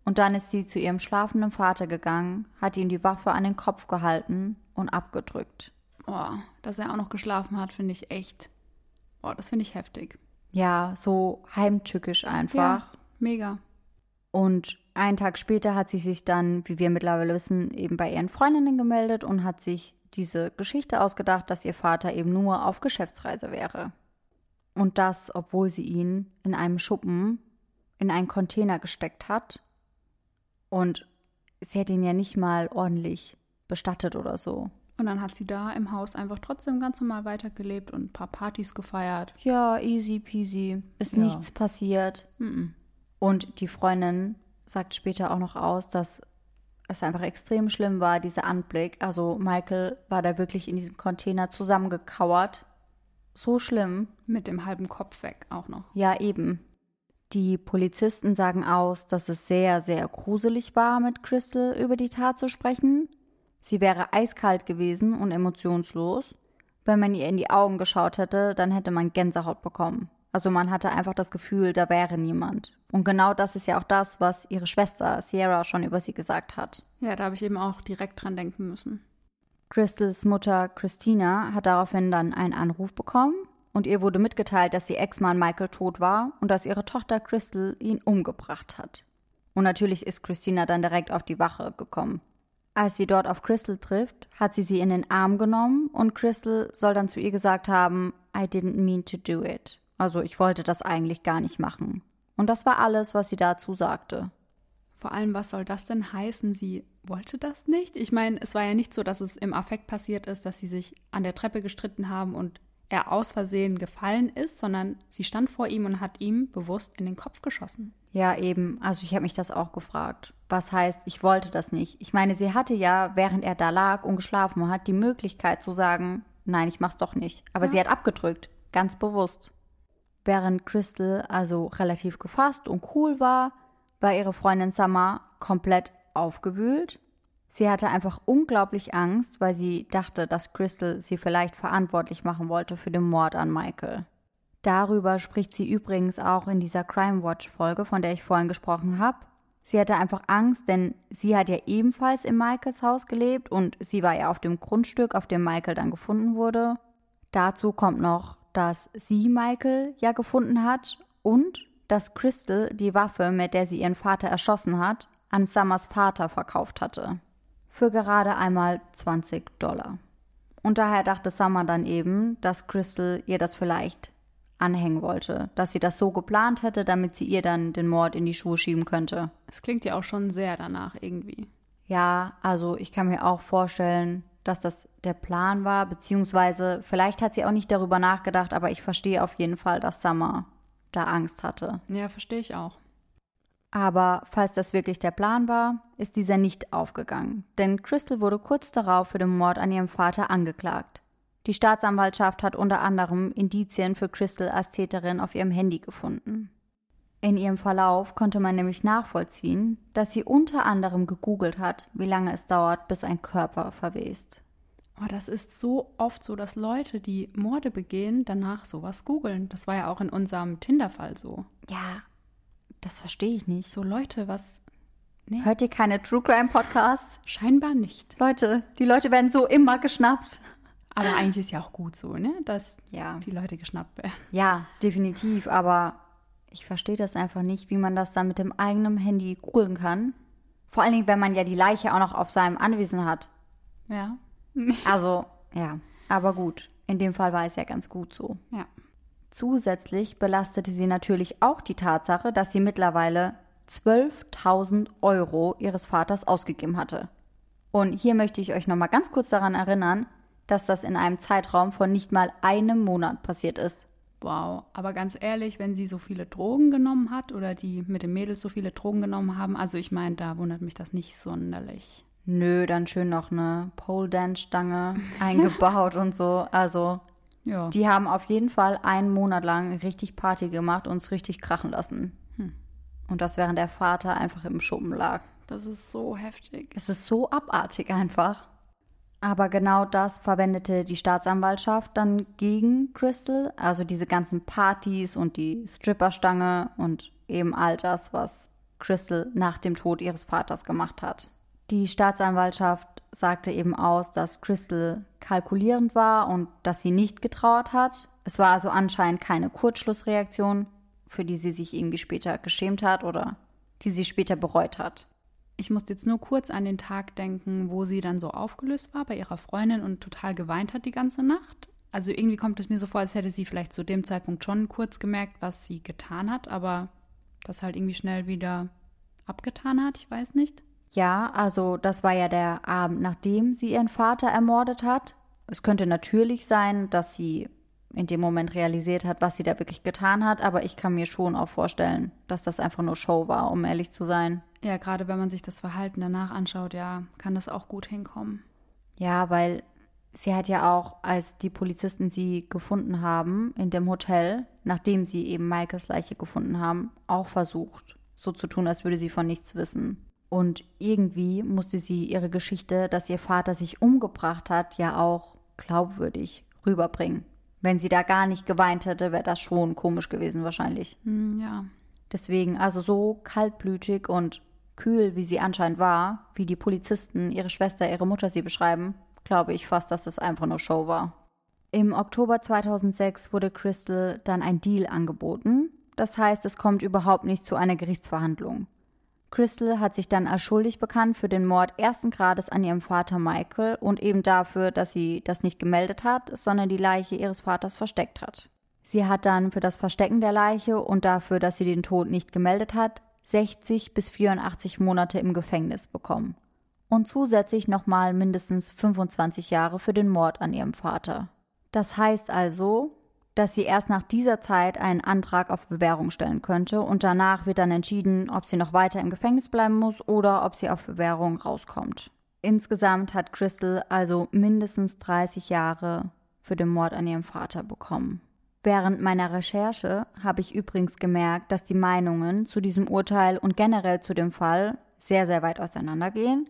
und dann ist sie zu ihrem schlafenden Vater gegangen, hat ihm die Waffe an den Kopf gehalten und abgedrückt. Oh, dass er auch noch geschlafen hat, finde ich echt Boah, das finde ich heftig. Ja, so heimtückisch einfach. Ja, mega. Und einen Tag später hat sie sich dann, wie wir mittlerweile wissen, eben bei ihren Freundinnen gemeldet und hat sich diese Geschichte ausgedacht, dass ihr Vater eben nur auf Geschäftsreise wäre. Und das, obwohl sie ihn in einem Schuppen in einen Container gesteckt hat. Und sie hat ihn ja nicht mal ordentlich bestattet oder so. Und dann hat sie da im Haus einfach trotzdem ganz normal weitergelebt und ein paar Partys gefeiert. Ja, easy peasy. Ist Ja. nichts passiert. Mhm. Und die Freundin sagt später auch noch aus, dass es einfach extrem schlimm war, dieser Anblick. Also Michael war da wirklich in diesem Container zusammengekauert. So schlimm. Mit dem halben Kopf weg auch noch. Ja, eben. Die Polizisten sagen aus, dass es sehr, sehr gruselig war, mit Crystal über die Tat zu sprechen. Sie wäre eiskalt gewesen und emotionslos. Wenn man ihr in die Augen geschaut hätte, dann hätte man Gänsehaut bekommen. Also man hatte einfach das Gefühl, da wäre niemand. Und genau das ist ja auch das, was ihre Schwester Sierra schon über sie gesagt hat. Ja, da habe ich eben auch direkt dran denken müssen. Crystals Mutter Christina hat daraufhin dann einen Anruf bekommen und ihr wurde mitgeteilt, dass ihr Ex-Mann Michael tot war und dass ihre Tochter Crystal ihn umgebracht hat. Und natürlich ist Christina dann direkt auf die Wache gekommen. Als sie dort auf Crystal trifft, hat sie sie in den Arm genommen und Crystal soll dann zu ihr gesagt haben, I didn't mean to do it. Also ich wollte das eigentlich gar nicht machen. Und das war alles, was sie dazu sagte. Vor allem, was soll das denn heißen? Sie wollte das nicht? Ich meine, es war ja nicht so, dass es im Affekt passiert ist, dass sie sich an der Treppe gestritten haben und er aus Versehen gefallen ist, sondern sie stand vor ihm und hat ihm bewusst in den Kopf geschossen. Ja, eben. Also ich habe mich das auch gefragt. Was heißt, ich wollte das nicht? Ich meine, sie hatte ja, während er da lag und geschlafen hat, die Möglichkeit zu sagen, nein, ich mach's doch nicht. Aber Ja. sie hat abgedrückt, ganz bewusst. Während Crystal also relativ gefasst und cool war, war ihre Freundin Summer komplett aufgewühlt. Sie hatte einfach unglaublich Angst, weil sie dachte, dass Crystal sie vielleicht verantwortlich machen wollte für den Mord an Michael. Darüber spricht sie übrigens auch in dieser Crime Watch Folge, von der ich vorhin gesprochen habe. Sie hatte einfach Angst, denn sie hat ja ebenfalls in Michaels Haus gelebt und sie war ja auf dem Grundstück, auf dem Michael dann gefunden wurde. Dazu kommt noch, dass sie Michael ja gefunden hat und dass Crystal die Waffe, mit der sie ihren Vater erschossen hat, an Summers Vater verkauft hatte. Für gerade einmal 20 Dollar. Und daher dachte Summer dann eben, dass Crystal ihr das vielleicht anhängen wollte, dass sie das so geplant hätte, damit sie ihr dann den Mord in die Schuhe schieben könnte. Es klingt ja auch schon sehr danach irgendwie. Ja, also ich kann mir auch vorstellen, dass das der Plan war, beziehungsweise vielleicht hat sie auch nicht darüber nachgedacht, aber ich verstehe auf jeden Fall, dass Summer da Angst hatte. Ja, verstehe ich auch. Aber falls das wirklich der Plan war, ist dieser nicht aufgegangen. Denn Crystal wurde kurz darauf für den Mord an ihrem Vater angeklagt. Die Staatsanwaltschaft hat unter anderem Indizien für Crystal als Täterin auf ihrem Handy gefunden. In ihrem Verlauf konnte man nämlich nachvollziehen, dass sie unter anderem gegoogelt hat, wie lange es dauert, bis ein Körper verwest. Oh, das ist so oft so, dass Leute, die Morde begehen, danach sowas googeln. Das war ja auch in unserem Tinder-Fall so. Ja, das verstehe ich nicht. So Leute, was? Nee, Hört ihr keine True Crime Podcasts? scheinbar nicht. Leute, die Leute werden so immer geschnappt. Aber eigentlich ist ja auch gut so, ne? Dass Ja. die Leute geschnappt werden. Ja, definitiv, aber ich verstehe das einfach nicht, wie man das dann mit dem eigenen Handy googeln kann. Vor allen Dingen, wenn man ja die Leiche auch noch auf seinem Anwesen hat. Ja. Also, ja, aber gut. In dem Fall war es ja ganz gut so. Ja. Zusätzlich belastete sie natürlich auch die Tatsache, dass sie mittlerweile 12.000 Euro ihres Vaters ausgegeben hatte. Und hier möchte ich euch nochmal ganz kurz daran erinnern, dass das in einem Zeitraum von nicht mal einem Monat passiert ist. Wow. Aber ganz ehrlich, wenn sie so viele Drogen genommen hat oder die mit den Mädels so viele Drogen genommen haben, also ich meine, da wundert mich das nicht sonderlich. Nö, dann schön noch eine Pole Dance Stange eingebaut und so. Also, Ja. die haben auf jeden Fall einen Monat lang richtig Party gemacht und es richtig krachen lassen. Und das während der Vater einfach im Schuppen lag. Das ist so heftig. Es ist so abartig einfach. Aber genau das verwendete die Staatsanwaltschaft dann gegen Crystal, also diese ganzen Partys und die Stripperstange und eben all das, was Crystal nach dem Tod ihres Vaters gemacht hat. Die Staatsanwaltschaft sagte eben aus, dass Crystal kalkulierend war und dass sie nicht getrauert hat. Es war also anscheinend keine Kurzschlussreaktion, für die sie sich irgendwie später geschämt hat oder die sie später bereut hat. Ich musste jetzt nur kurz an den Tag denken, wo sie dann so aufgelöst war bei ihrer Freundin und total geweint hat die ganze Nacht. Also irgendwie kommt es mir so vor, als hätte sie vielleicht zu dem Zeitpunkt schon kurz gemerkt, was sie getan hat, aber das halt irgendwie schnell wieder abgetan hat, ich weiß nicht. Ja, also das war ja der Abend, nachdem sie ihren Vater ermordet hat. Es könnte natürlich sein, dass sie in dem Moment realisiert hat, was sie da wirklich getan hat, aber ich kann mir schon auch vorstellen, dass das einfach nur Show war, um ehrlich zu sein. Ja, gerade wenn man sich das Verhalten danach anschaut, ja, kann das auch gut hinkommen. Ja, weil sie hat ja auch, als die Polizisten sie gefunden haben in dem Hotel, nachdem sie eben Maikes Leiche gefunden haben, auch versucht, so zu tun, als würde sie von nichts wissen. Und irgendwie musste sie ihre Geschichte, dass ihr Vater sich umgebracht hat, ja auch glaubwürdig rüberbringen. Wenn sie da gar nicht geweint hätte, wäre das schon komisch gewesen wahrscheinlich. Mm, ja. Deswegen, also so kaltblütig und kühl, wie sie anscheinend war, wie die Polizisten ihre Schwester, ihre Mutter sie beschreiben, glaube ich fast, dass das einfach nur Show war. Im Oktober 2006 wurde Crystal dann ein Deal angeboten. Das heißt, es kommt überhaupt nicht zu einer Gerichtsverhandlung. Crystal hat sich dann als schuldig bekannt für den Mord ersten Grades an ihrem Vater Michael und eben dafür, dass sie das nicht gemeldet hat, sondern die Leiche ihres Vaters versteckt hat. Sie hat dann für das Verstecken der Leiche und dafür, dass sie den Tod nicht gemeldet hat, 60 bis 84 Monate im Gefängnis bekommen. Und zusätzlich nochmal mindestens 25 Jahre für den Mord an ihrem Vater. Das heißt also, dass sie erst nach dieser Zeit einen Antrag auf Bewährung stellen könnte und danach wird dann entschieden, ob sie noch weiter im Gefängnis bleiben muss oder ob sie auf Bewährung rauskommt. Insgesamt hat Crystal also mindestens 30 Jahre für den Mord an ihrem Vater bekommen. Während meiner Recherche habe ich übrigens gemerkt, dass die Meinungen zu diesem Urteil und generell zu dem Fall sehr, sehr weit auseinandergehen.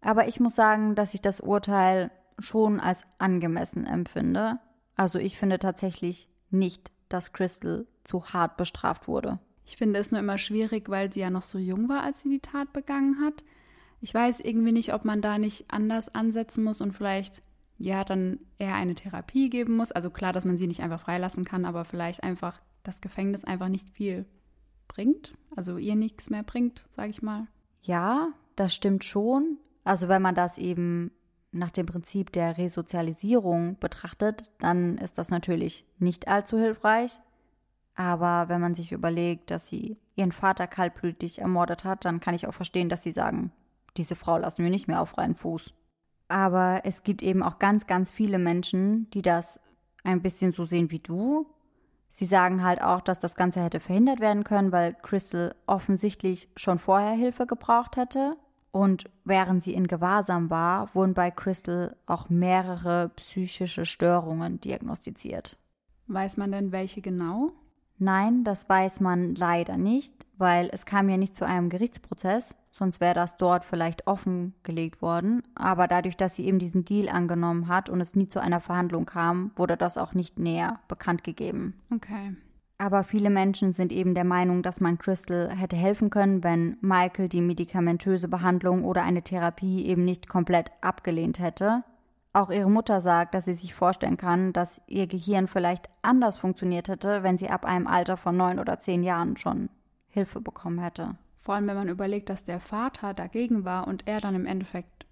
Aber ich muss sagen, dass ich das Urteil schon als angemessen empfinde also ich finde tatsächlich nicht, dass Crystal zu hart bestraft wurde. Ich finde es nur immer schwierig, weil sie ja noch so jung war, als sie die Tat begangen hat. Ich weiß irgendwie nicht, ob man da nicht anders ansetzen muss und vielleicht ja dann eher eine Therapie geben muss. Also klar, dass man sie nicht einfach freilassen kann, aber vielleicht einfach das Gefängnis einfach nicht viel bringt, also ihr nichts mehr bringt, sage ich mal. Ja, das stimmt schon. Also wenn man das eben nach dem Prinzip der Resozialisierung betrachtet, dann ist das natürlich nicht allzu hilfreich. Aber wenn man sich überlegt, dass sie ihren Vater kaltblütig ermordet hat, dann kann ich auch verstehen, dass sie sagen, diese Frau lassen wir nicht mehr auf freien Fuß. Aber es gibt eben auch ganz, ganz viele Menschen, die das ein bisschen so sehen wie du. Sie sagen halt auch, dass das Ganze hätte verhindert werden können, weil Crystal offensichtlich schon vorher Hilfe gebraucht hätte. Und während sie in Gewahrsam war, wurden bei Crystal auch mehrere psychische Störungen diagnostiziert. Weiß man denn welche genau? Nein, das weiß man leider nicht, weil es kam ja nicht zu einem Gerichtsprozess, sonst wäre das dort vielleicht offengelegt worden. Aber dadurch, dass sie eben diesen Deal angenommen hat und es nie zu einer Verhandlung kam, wurde das auch nicht näher bekannt gegeben. Okay. Aber viele Menschen sind eben der Meinung, dass man Crystal hätte helfen können, wenn Michael die medikamentöse Behandlung oder eine Therapie eben nicht komplett abgelehnt hätte. Auch ihre Mutter sagt, dass sie sich vorstellen kann, dass ihr Gehirn vielleicht anders funktioniert hätte, wenn sie ab einem Alter von neun oder zehn Jahren schon Hilfe bekommen hätte. Vor allem, wenn man überlegt, dass der Vater dagegen war und er dann im Endeffekt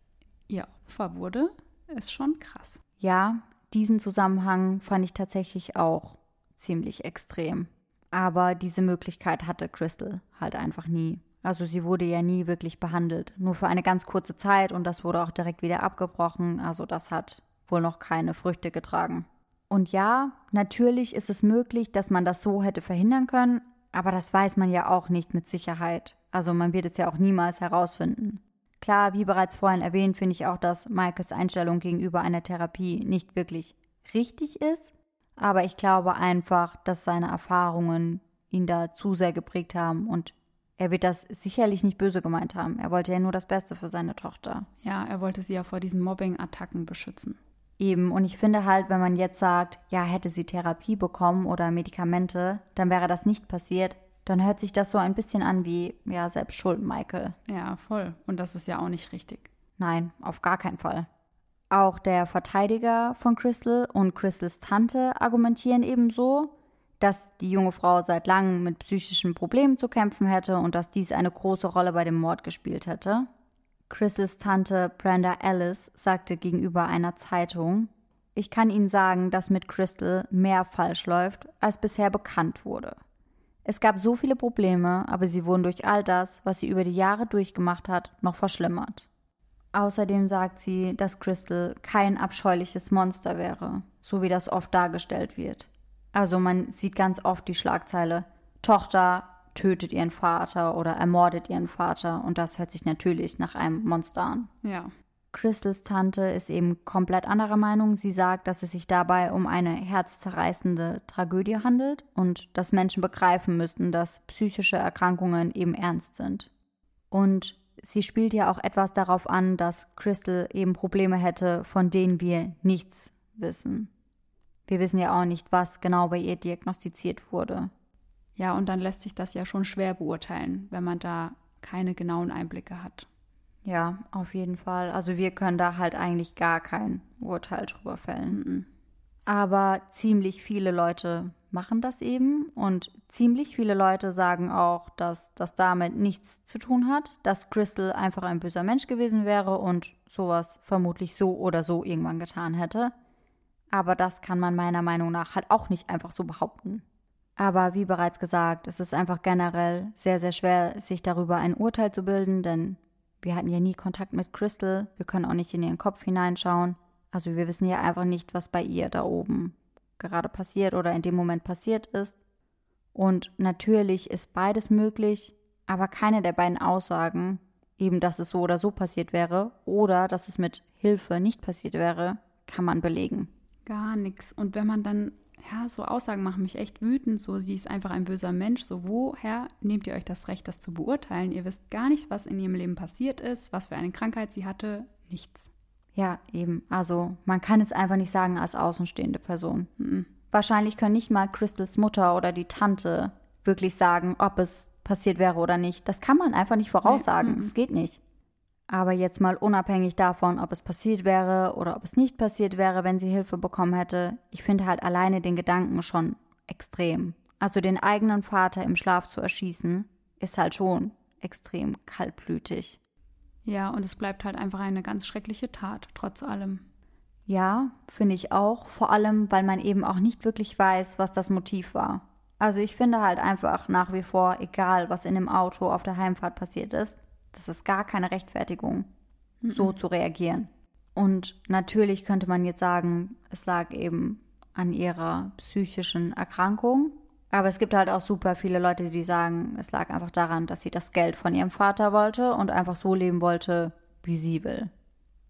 ihr Opfer wurde, ist schon krass. Ja, diesen Zusammenhang fand ich tatsächlich auch ziemlich extrem. Aber diese Möglichkeit hatte Crystal halt einfach nie. Also sie wurde ja nie wirklich behandelt, nur für eine ganz kurze Zeit und das wurde auch direkt wieder abgebrochen, also das hat wohl noch keine Früchte getragen. Und ja, natürlich ist es möglich, dass man das so hätte verhindern können, aber das weiß man ja auch nicht mit Sicherheit. Also man wird es ja auch niemals herausfinden. Klar, wie bereits vorhin erwähnt, finde ich auch, dass Maikes Einstellung gegenüber einer Therapie nicht wirklich richtig ist, aber ich glaube einfach, dass seine Erfahrungen ihn da zu sehr geprägt haben und er wird das sicherlich nicht böse gemeint haben. Er wollte ja nur das Beste für seine Tochter. Ja, er wollte sie ja vor diesen Mobbing-Attacken beschützen. Eben, und ich finde halt, wenn man jetzt sagt, ja, hätte sie Therapie bekommen oder Medikamente, dann wäre das nicht passiert, dann hört sich das so ein bisschen an wie, ja, selbst schuld, Michael. Ja, voll. Und das ist ja auch nicht richtig. Nein, auf gar keinen Fall. Auch der Verteidiger von Crystal und Crystals Tante argumentieren ebenso, dass die junge Frau seit langem mit psychischen Problemen zu kämpfen hätte und dass dies eine große Rolle bei dem Mord gespielt hätte. Crystals Tante Brenda Ellis sagte gegenüber einer Zeitung, ich kann Ihnen sagen, dass mit Crystal mehr falsch läuft, als bisher bekannt wurde. Es gab so viele Probleme, aber sie wurden durch all das, was sie über die Jahre durchgemacht hat, noch verschlimmert. Außerdem sagt sie, dass Crystal kein abscheuliches Monster wäre, so wie das oft dargestellt wird. Also man sieht ganz oft die Schlagzeile Tochter tötet ihren Vater oder ermordet ihren Vater und das hört sich natürlich nach einem Monster an. Ja. Crystals Tante ist eben komplett anderer Meinung. Sie sagt, dass es sich dabei um eine herzzerreißende Tragödie handelt und dass Menschen begreifen müssten, dass psychische Erkrankungen eben ernst sind. Und sie spielt ja auch etwas darauf an, dass Crystal eben Probleme hätte, von denen wir nichts wissen. Wir wissen ja auch nicht, was genau bei ihr diagnostiziert wurde. Ja, und dann lässt sich das ja schon schwer beurteilen, wenn man da keine genauen Einblicke hat. Ja, auf jeden Fall. Also wir können da halt eigentlich gar kein Urteil drüber fällen. -mm. Aber ziemlich viele Leute machen das eben und ziemlich viele Leute sagen auch, dass das damit nichts zu tun hat, dass Crystal einfach ein böser Mensch gewesen wäre und sowas vermutlich so oder so irgendwann getan hätte. Aber das kann man meiner Meinung nach halt auch nicht einfach so behaupten. Aber wie bereits gesagt, es ist einfach generell sehr, sehr schwer, sich darüber ein Urteil zu bilden, denn wir hatten ja nie Kontakt mit Crystal, wir können auch nicht in ihren Kopf hineinschauen. Also wir wissen ja einfach nicht, was bei ihr da oben gerade passiert oder in dem Moment passiert ist. Und natürlich ist beides möglich, aber keine der beiden Aussagen, eben dass es so oder so passiert wäre oder dass es mit Hilfe nicht passiert wäre, kann man belegen. Gar nichts. Und wenn man dann, ja, so Aussagen machen mich echt wütend, so sie ist einfach ein böser Mensch, so woher nehmt ihr euch das Recht, das zu beurteilen? Ihr wisst gar nicht, was in ihrem Leben passiert ist, was für eine Krankheit sie hatte, nichts. Ja, eben. Also man kann es einfach nicht sagen als außenstehende Person. Mhm. Wahrscheinlich können nicht mal Crystals Mutter oder die Tante wirklich sagen, ob es passiert wäre oder nicht. Das kann man einfach nicht voraussagen. Es nee. geht nicht. Aber jetzt mal unabhängig davon, ob es passiert wäre oder ob es nicht passiert wäre, wenn sie Hilfe bekommen hätte, ich finde halt alleine den Gedanken schon extrem. Also den eigenen Vater im Schlaf zu erschießen, ist halt schon extrem kaltblütig. Ja, und es bleibt halt einfach eine ganz schreckliche Tat, trotz allem. Ja, finde ich auch, vor allem, weil man eben auch nicht wirklich weiß, was das Motiv war. Also ich finde halt einfach nach wie vor, egal was in dem Auto auf der Heimfahrt passiert ist, das ist gar keine Rechtfertigung, mhm. so zu reagieren. Und natürlich könnte man jetzt sagen, es lag eben an ihrer psychischen Erkrankung, aber es gibt halt auch super viele Leute, die sagen, es lag einfach daran, dass sie das Geld von ihrem Vater wollte und einfach so leben wollte, wie sie will.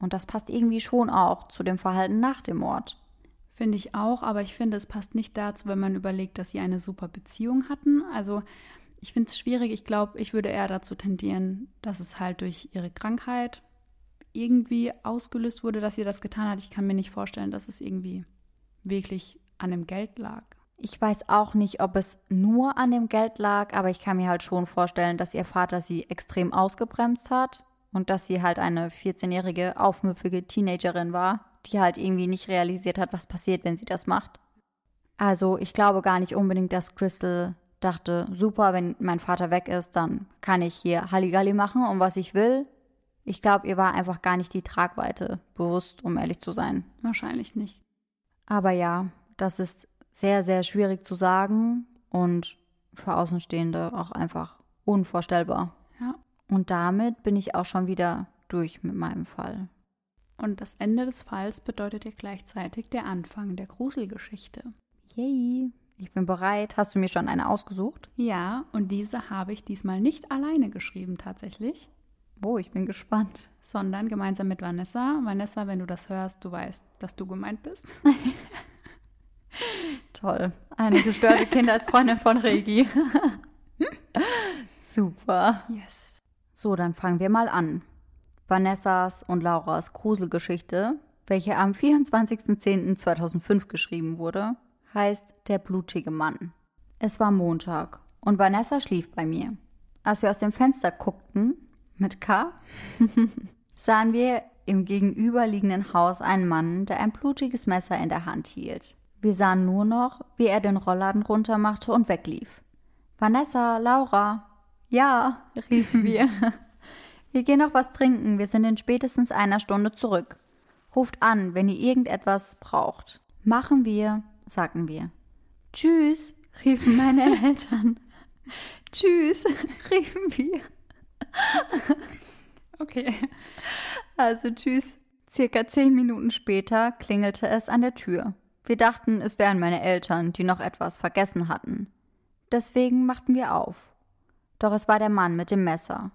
Und das passt irgendwie schon auch zu dem Verhalten nach dem Mord. Finde ich auch, aber ich finde, es passt nicht dazu, wenn man überlegt, dass sie eine super Beziehung hatten. Also ich finde es schwierig. Ich glaube, ich würde eher dazu tendieren, dass es halt durch ihre Krankheit irgendwie ausgelöst wurde, dass sie das getan hat. Ich kann mir nicht vorstellen, dass es irgendwie wirklich an dem Geld lag. Ich weiß auch nicht, ob es nur an dem Geld lag, aber ich kann mir halt schon vorstellen, dass ihr Vater sie extrem ausgebremst hat und dass sie halt eine 14-jährige, aufmüpfige Teenagerin war, die halt irgendwie nicht realisiert hat, was passiert, wenn sie das macht. Also ich glaube gar nicht unbedingt, dass Crystal dachte, super, wenn mein Vater weg ist, dann kann ich hier Halligalli machen, um was ich will. Ich glaube, ihr war einfach gar nicht die Tragweite bewusst, um ehrlich zu sein. Wahrscheinlich nicht. Aber ja, das ist sehr, sehr schwierig zu sagen und für Außenstehende auch einfach unvorstellbar. Ja. Und damit bin ich auch schon wieder durch mit meinem Fall. Und das Ende des Falls bedeutet ja gleichzeitig der Anfang der Gruselgeschichte. Yay! Ich bin bereit. Hast du mir schon eine ausgesucht? Ja, und diese habe ich diesmal nicht alleine geschrieben tatsächlich. Oh, ich bin gespannt. Sondern gemeinsam mit Vanessa. Vanessa, wenn du das hörst, du weißt, dass du gemeint bist. (laughs) Toll. Eine gestörte Kindheitsfreundin von Regi. (laughs) Super. Yes. So, dann fangen wir mal an. Vanessas und Lauras Gruselgeschichte, welche am 24.10.2005 geschrieben wurde, heißt Der blutige Mann. Es war Montag und Vanessa schlief bei mir. Als wir aus dem Fenster guckten, mit K, (laughs) sahen wir im gegenüberliegenden Haus einen Mann, der ein blutiges Messer in der Hand hielt. Wir sahen nur noch, wie er den Rollladen runtermachte und weglief. Vanessa, Laura. Ja, (laughs) riefen wir. Wir gehen noch was trinken, wir sind in spätestens einer Stunde zurück. Ruft an, wenn ihr irgendetwas braucht. Machen wir, sagten wir. Tschüss, riefen meine (laughs) Eltern. Tschüss, (laughs) riefen wir. Okay. Also tschüss. Circa zehn Minuten später klingelte es an der Tür. Wir dachten, es wären meine Eltern, die noch etwas vergessen hatten. Deswegen machten wir auf. Doch es war der Mann mit dem Messer.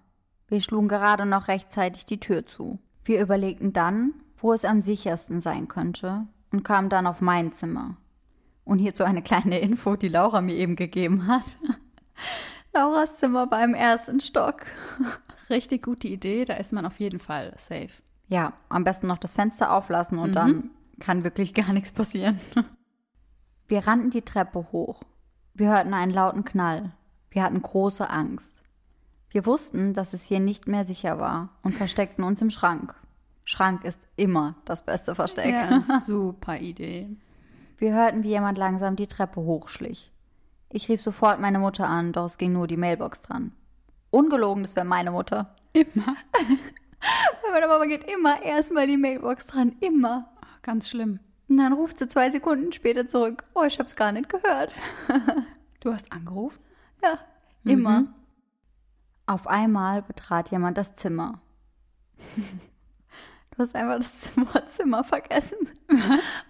Wir schlugen gerade noch rechtzeitig die Tür zu. Wir überlegten dann, wo es am sichersten sein könnte und kamen dann auf mein Zimmer. Und hierzu eine kleine (laughs) Info, die Laura mir eben gegeben hat. (laughs) Lauras Zimmer war im ersten Stock. (laughs) Richtig gute Idee, da ist man auf jeden Fall safe. Ja, am besten noch das Fenster auflassen und mhm. dann kann wirklich gar nichts passieren. (laughs) Wir rannten die Treppe hoch. Wir hörten einen lauten Knall. Wir hatten große Angst. Wir wussten, dass es hier nicht mehr sicher war und versteckten uns im Schrank. Schrank ist immer das beste Versteck. Ja, (laughs) super Idee. Wir hörten, wie jemand langsam die Treppe hochschlich. Ich rief sofort meine Mutter an, doch es ging nur die Mailbox dran. Ungelogen, das wäre meine Mutter. Immer. (laughs) Bei meiner Mama geht immer erstmal die Mailbox dran. Immer. Ganz schlimm. Und dann ruft sie zwei Sekunden später zurück. Oh, ich hab's gar nicht gehört. (laughs) du hast angerufen? Ja, immer. Mhm. Auf einmal betrat jemand das Zimmer. (laughs) Du hast einfach das Wohnzimmer vergessen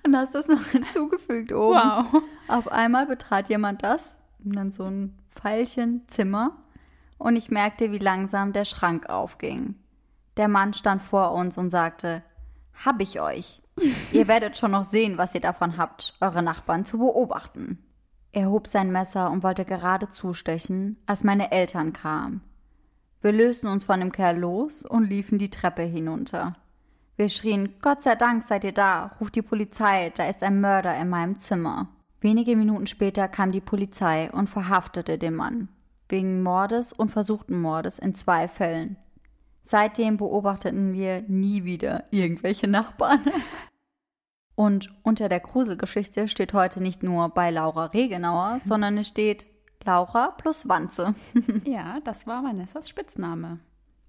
und hast das noch hinzugefügt oben. Wow. Auf einmal betrat jemand das und dann so ein Pfeilchen Zimmer und ich merkte, wie langsam der Schrank aufging. Der Mann stand vor uns und sagte, hab ich euch. Ihr werdet schon noch sehen, was ihr davon habt, eure Nachbarn zu beobachten. Er hob sein Messer und wollte gerade zustechen, als meine Eltern kamen. Wir lösten uns von dem Kerl los und liefen die Treppe hinunter. Wir schrien, Gott sei Dank seid ihr da, ruft die Polizei, da ist ein Mörder in meinem Zimmer. Wenige Minuten später kam die Polizei und verhaftete den Mann. Wegen Mordes und versuchten Mordes in zwei Fällen. Seitdem beobachteten wir nie wieder irgendwelche Nachbarn. Und unter der Gruselgeschichte steht heute nicht nur bei Laura Regenauer, sondern es steht Laura plus Wanze. (laughs) ja, das war Vanessas Spitzname.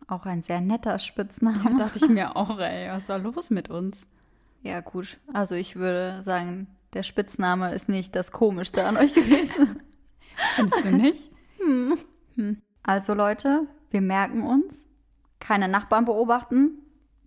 Auch ein sehr netter Spitzname. Ja, dachte ich mir (laughs) auch, ey, was war los mit uns? Ja, gut. Also ich würde sagen, der Spitzname ist nicht das Komischste an euch gewesen. (laughs) Findest du nicht? Hm. Hm. Also Leute, wir merken uns, keine Nachbarn beobachten,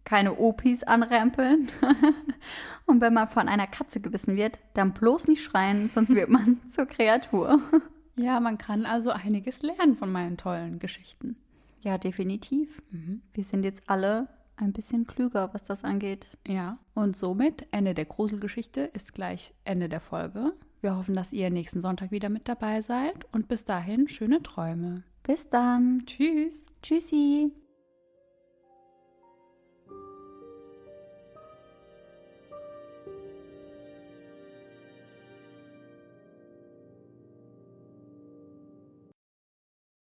keine Opis anrempeln. (laughs) Und wenn man von einer Katze gebissen wird, dann bloß nicht schreien, sonst wird man (laughs) zur Kreatur. (laughs) Ja, man kann also einiges lernen von meinen tollen Geschichten. Ja, definitiv. Mhm. Wir sind jetzt alle ein bisschen klüger, was das angeht. Ja, und somit Ende der Gruselgeschichte ist gleich Ende der Folge. Wir hoffen, dass ihr nächsten Sonntag wieder mit dabei seid und bis dahin schöne Träume. Bis dann. Tschüss. Tschüssi.